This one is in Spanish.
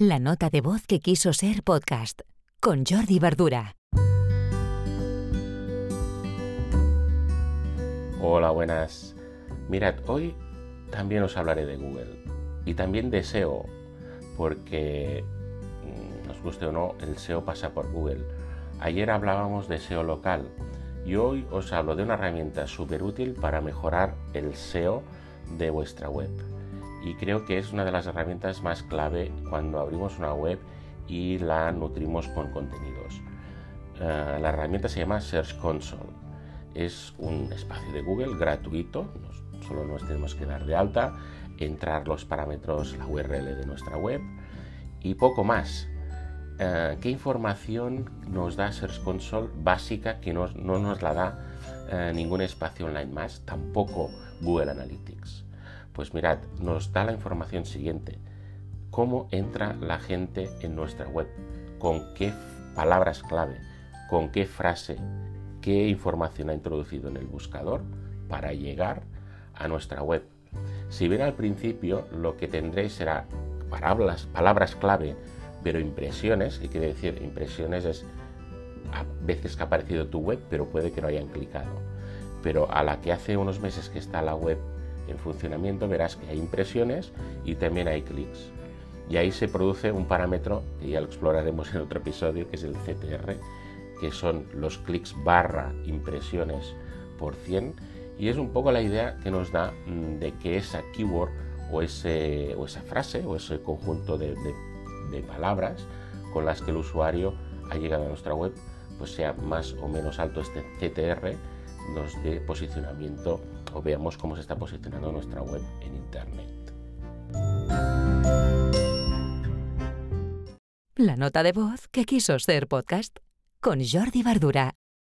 La nota de voz que quiso ser podcast con Jordi Verdura. Hola, buenas. Mirad, hoy también os hablaré de Google y también de SEO, porque mm, nos guste o no, el SEO pasa por Google. Ayer hablábamos de SEO local y hoy os hablo de una herramienta súper útil para mejorar el SEO de vuestra web y creo que es una de las herramientas más clave cuando abrimos una web y la nutrimos con contenidos. Eh, la herramienta se llama Search Console. Es un espacio de Google gratuito, solo nos tenemos que dar de alta, entrar los parámetros, la URL de nuestra web y poco más. Eh, ¿Qué información nos da Search Console básica que no, nos la da eh, ningún espacio online más, tampoco Google Analytics? Pues mirad, nos da la información siguiente. ¿Cómo entra la gente en nuestra web? ¿Con qué palabras clave? ¿Con qué frase? ¿Qué información ha introducido en el buscador para llegar a nuestra web? Si bien al principio lo que tendréis será palabras, palabras clave, pero impresiones, y quiere decir impresiones es a veces que ha aparecido tu web, pero puede que no hayan clicado. Pero a la que hace unos meses que está la web en funcionamiento verás que hay impresiones y también hay clics. Y ahí se produce un parámetro que ya lo exploraremos en otro episodio, que es el CTR, que son los clics barra impresiones por 100. Y es un poco la idea que nos da mm, de que esa keyword o, ese, o esa frase o ese conjunto de, de palabras con las que el usuario ha llegado a nuestra web, pues sea más o menos alto este CTR, nos dé posicionamiento o veamos cómo se está posicionando nuestra web en Internet. La nota de voz que quiso ser podcast con Jordi Bardura.